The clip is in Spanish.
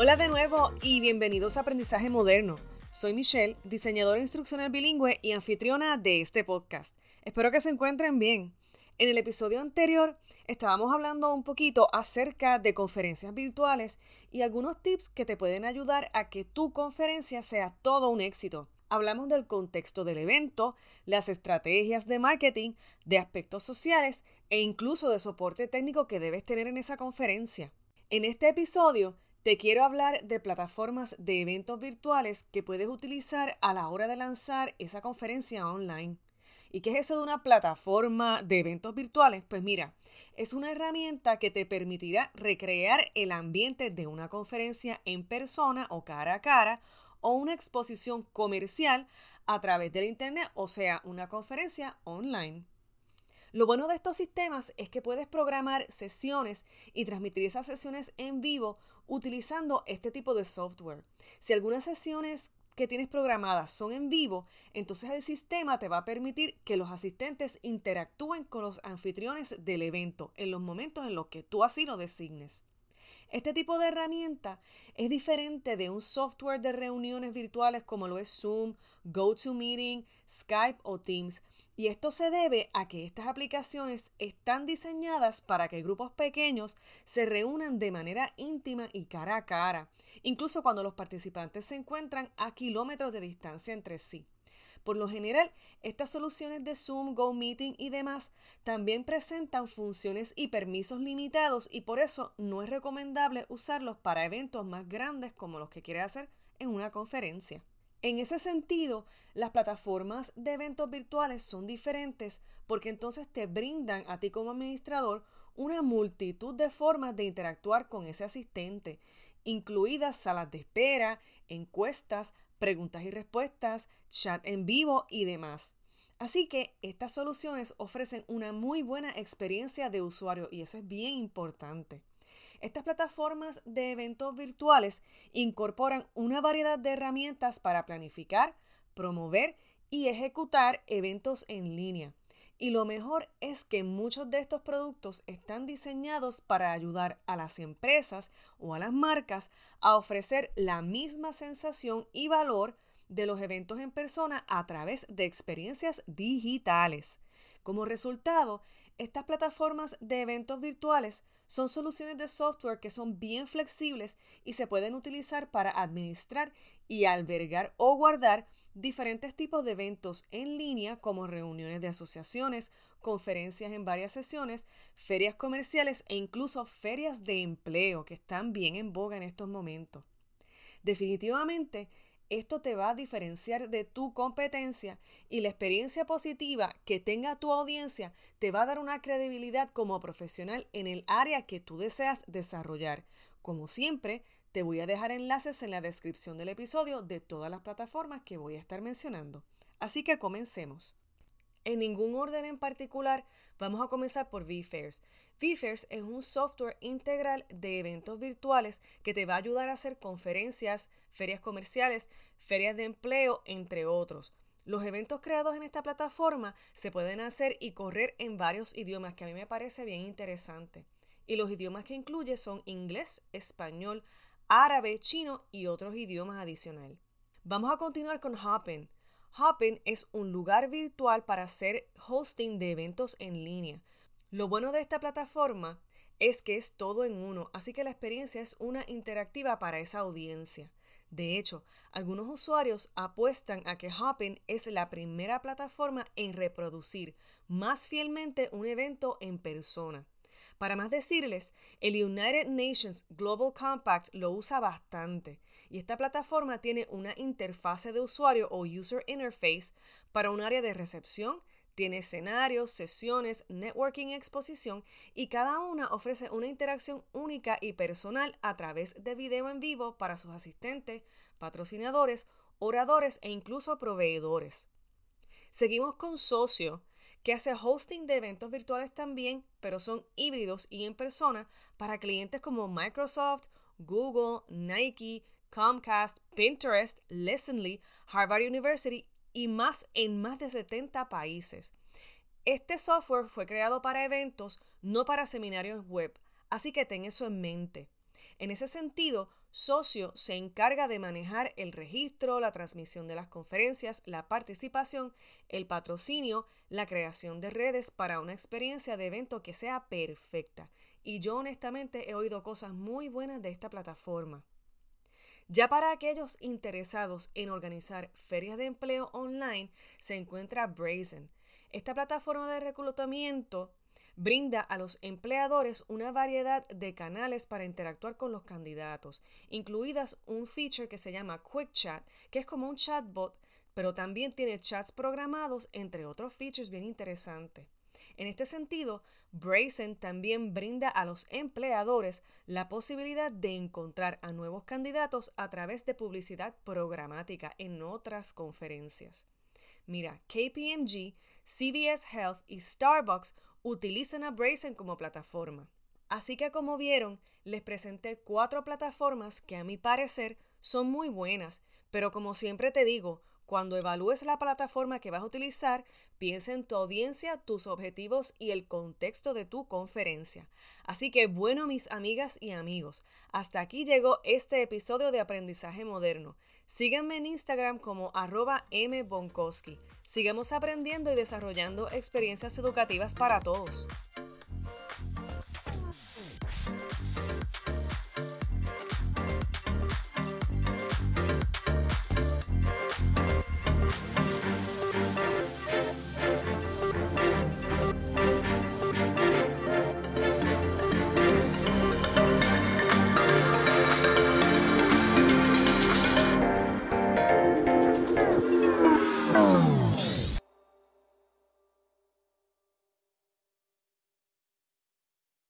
Hola de nuevo y bienvenidos a Aprendizaje Moderno. Soy Michelle, diseñadora instruccional bilingüe y anfitriona de este podcast. Espero que se encuentren bien. En el episodio anterior estábamos hablando un poquito acerca de conferencias virtuales y algunos tips que te pueden ayudar a que tu conferencia sea todo un éxito. Hablamos del contexto del evento, las estrategias de marketing, de aspectos sociales e incluso de soporte técnico que debes tener en esa conferencia. En este episodio te quiero hablar de plataformas de eventos virtuales que puedes utilizar a la hora de lanzar esa conferencia online. ¿Y qué es eso de una plataforma de eventos virtuales? Pues mira, es una herramienta que te permitirá recrear el ambiente de una conferencia en persona o cara a cara o una exposición comercial a través del Internet, o sea, una conferencia online. Lo bueno de estos sistemas es que puedes programar sesiones y transmitir esas sesiones en vivo utilizando este tipo de software. Si algunas sesiones que tienes programadas son en vivo, entonces el sistema te va a permitir que los asistentes interactúen con los anfitriones del evento en los momentos en los que tú así lo designes. Este tipo de herramienta es diferente de un software de reuniones virtuales como lo es Zoom, GoToMeeting, Skype o Teams. Y esto se debe a que estas aplicaciones están diseñadas para que grupos pequeños se reúnan de manera íntima y cara a cara, incluso cuando los participantes se encuentran a kilómetros de distancia entre sí. Por lo general, estas soluciones de Zoom, GoMeeting y demás también presentan funciones y permisos limitados y por eso no es recomendable usarlos para eventos más grandes como los que quiere hacer en una conferencia. En ese sentido, las plataformas de eventos virtuales son diferentes porque entonces te brindan a ti como administrador una multitud de formas de interactuar con ese asistente, incluidas salas de espera, encuestas, preguntas y respuestas, chat en vivo y demás. Así que estas soluciones ofrecen una muy buena experiencia de usuario y eso es bien importante. Estas plataformas de eventos virtuales incorporan una variedad de herramientas para planificar, promover y ejecutar eventos en línea. Y lo mejor es que muchos de estos productos están diseñados para ayudar a las empresas o a las marcas a ofrecer la misma sensación y valor de los eventos en persona a través de experiencias digitales. Como resultado, estas plataformas de eventos virtuales son soluciones de software que son bien flexibles y se pueden utilizar para administrar y albergar o guardar diferentes tipos de eventos en línea como reuniones de asociaciones, conferencias en varias sesiones, ferias comerciales e incluso ferias de empleo que están bien en boga en estos momentos. Definitivamente, esto te va a diferenciar de tu competencia y la experiencia positiva que tenga tu audiencia te va a dar una credibilidad como profesional en el área que tú deseas desarrollar. Como siempre, te voy a dejar enlaces en la descripción del episodio de todas las plataformas que voy a estar mencionando. Así que comencemos. En ningún orden en particular, vamos a comenzar por VFairs. VFairs es un software integral de eventos virtuales que te va a ayudar a hacer conferencias, ferias comerciales, ferias de empleo, entre otros. Los eventos creados en esta plataforma se pueden hacer y correr en varios idiomas, que a mí me parece bien interesante. Y los idiomas que incluye son inglés, español, árabe, chino y otros idiomas adicionales. Vamos a continuar con Hopin. Hopin es un lugar virtual para hacer hosting de eventos en línea. Lo bueno de esta plataforma es que es todo en uno, así que la experiencia es una interactiva para esa audiencia. De hecho, algunos usuarios apuestan a que Hopin es la primera plataforma en reproducir más fielmente un evento en persona. Para más decirles, el United Nations Global Compact lo usa bastante y esta plataforma tiene una interfase de usuario o user interface para un área de recepción, tiene escenarios, sesiones, networking exposición y cada una ofrece una interacción única y personal a través de video en vivo para sus asistentes, patrocinadores, oradores e incluso proveedores. Seguimos con Socio, que hace hosting de eventos virtuales también, pero son híbridos y en persona para clientes como Microsoft, Google, Nike, Comcast, Pinterest, Listenly, Harvard University y más en más de 70 países. Este software fue creado para eventos, no para seminarios web, así que ten eso en mente. En ese sentido, Socio se encarga de manejar el registro, la transmisión de las conferencias, la participación, el patrocinio, la creación de redes para una experiencia de evento que sea perfecta. Y yo honestamente he oído cosas muy buenas de esta plataforma. Ya para aquellos interesados en organizar ferias de empleo online, se encuentra Brazen. Esta plataforma de reclutamiento brinda a los empleadores una variedad de canales para interactuar con los candidatos, incluidas un feature que se llama Quick Chat, que es como un chatbot, pero también tiene chats programados, entre otros features bien interesantes. En este sentido, Brazen también brinda a los empleadores la posibilidad de encontrar a nuevos candidatos a través de publicidad programática en otras conferencias. Mira, KPMG, CVS Health y Starbucks utilizan a Brazen como plataforma. Así que como vieron, les presenté cuatro plataformas que a mi parecer son muy buenas, pero como siempre te digo, cuando evalúes la plataforma que vas a utilizar, piensa en tu audiencia, tus objetivos y el contexto de tu conferencia. Así que bueno, mis amigas y amigos, hasta aquí llegó este episodio de Aprendizaje Moderno. Síganme en Instagram como arroba mbonkowski. Sigamos aprendiendo y desarrollando experiencias educativas para todos.